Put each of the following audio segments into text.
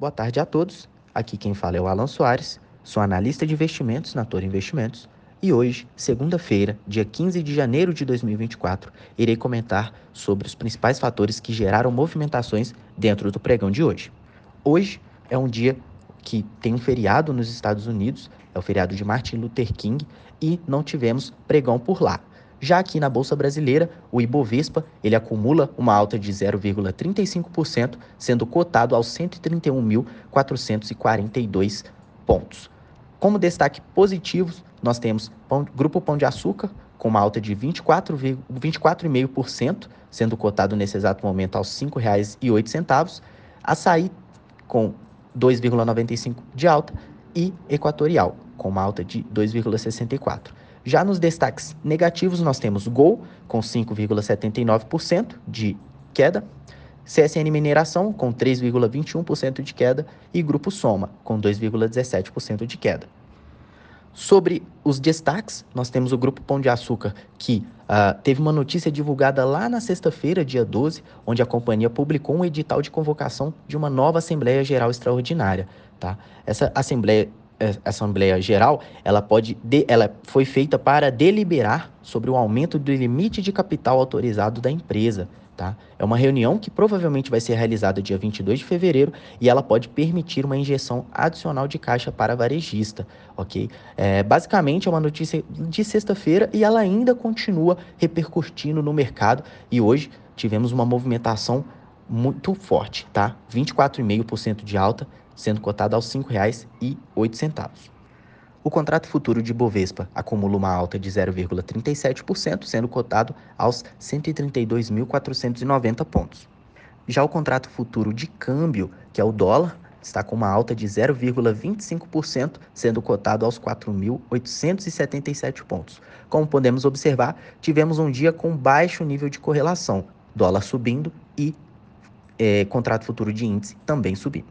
Boa tarde a todos. Aqui quem fala é o Alan Soares, sou analista de investimentos na Toro Investimentos e hoje, segunda-feira, dia 15 de janeiro de 2024, irei comentar sobre os principais fatores que geraram movimentações dentro do pregão de hoje. Hoje é um dia que tem um feriado nos Estados Unidos, é o feriado de Martin Luther King, e não tivemos pregão por lá. Já aqui na Bolsa Brasileira, o Ibovespa ele acumula uma alta de 0,35%, sendo cotado aos 131.442 pontos. Como destaque positivos, nós temos Pão, Grupo Pão de Açúcar, com uma alta de 24,5%, 24 sendo cotado nesse exato momento aos R$ 5,08. Açaí, com 2,95% de alta, e Equatorial, com uma alta de 2,64%. Já nos destaques negativos, nós temos Gol, com 5,79% de queda, CSN Mineração, com 3,21% de queda, e Grupo Soma, com 2,17% de queda. Sobre os destaques, nós temos o Grupo Pão de Açúcar, que uh, teve uma notícia divulgada lá na sexta-feira, dia 12, onde a companhia publicou um edital de convocação de uma nova Assembleia Geral Extraordinária. Tá? Essa Assembleia Assembleia Geral, ela pode de, ela foi feita para deliberar sobre o aumento do limite de capital autorizado da empresa. Tá? É uma reunião que provavelmente vai ser realizada dia 22 de fevereiro e ela pode permitir uma injeção adicional de caixa para varejista, ok? É, basicamente é uma notícia de sexta-feira e ela ainda continua repercutindo no mercado e hoje tivemos uma movimentação muito forte, tá? 24,5% de alta, sendo cotado aos R$ 5,08. O contrato futuro de Bovespa acumula uma alta de 0,37%, sendo cotado aos 132.490 pontos. Já o contrato futuro de câmbio, que é o dólar, está com uma alta de 0,25%, sendo cotado aos 4.877 pontos. Como podemos observar, tivemos um dia com baixo nível de correlação, dólar subindo e é, contrato futuro de índice também subindo.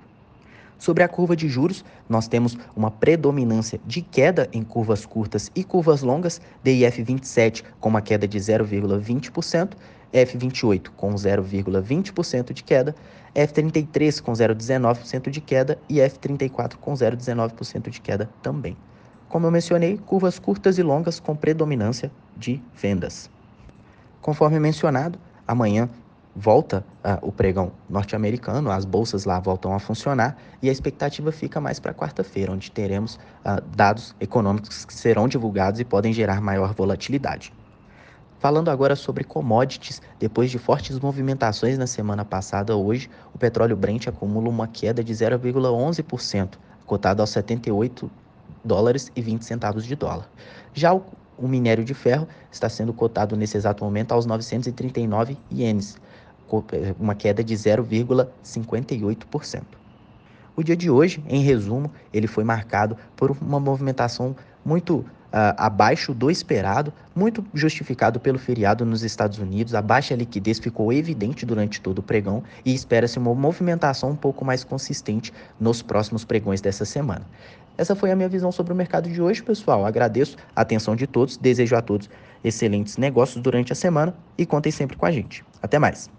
Sobre a curva de juros, nós temos uma predominância de queda em curvas curtas e curvas longas, DIF 27 com uma queda de 0,20%, F28 com 0,20% de queda, F33 com 0,19% de queda e F34 com 0,19% de queda também. Como eu mencionei, curvas curtas e longas com predominância de vendas. Conforme mencionado, amanhã volta uh, o pregão norte-americano, as bolsas lá voltam a funcionar e a expectativa fica mais para quarta-feira, onde teremos uh, dados econômicos que serão divulgados e podem gerar maior volatilidade. Falando agora sobre commodities, depois de fortes movimentações na semana passada, hoje o petróleo Brent acumula uma queda de 0,11%, cotado aos 78 dólares e 20 centavos de dólar. Já o, o minério de ferro está sendo cotado nesse exato momento aos 939 ienes, uma queda de 0,58%. O dia de hoje, em resumo, ele foi marcado por uma movimentação muito uh, abaixo do esperado, muito justificado pelo feriado nos Estados Unidos. A baixa liquidez ficou evidente durante todo o pregão e espera-se uma movimentação um pouco mais consistente nos próximos pregões dessa semana. Essa foi a minha visão sobre o mercado de hoje, pessoal. Agradeço a atenção de todos, desejo a todos excelentes negócios durante a semana e contem sempre com a gente. Até mais!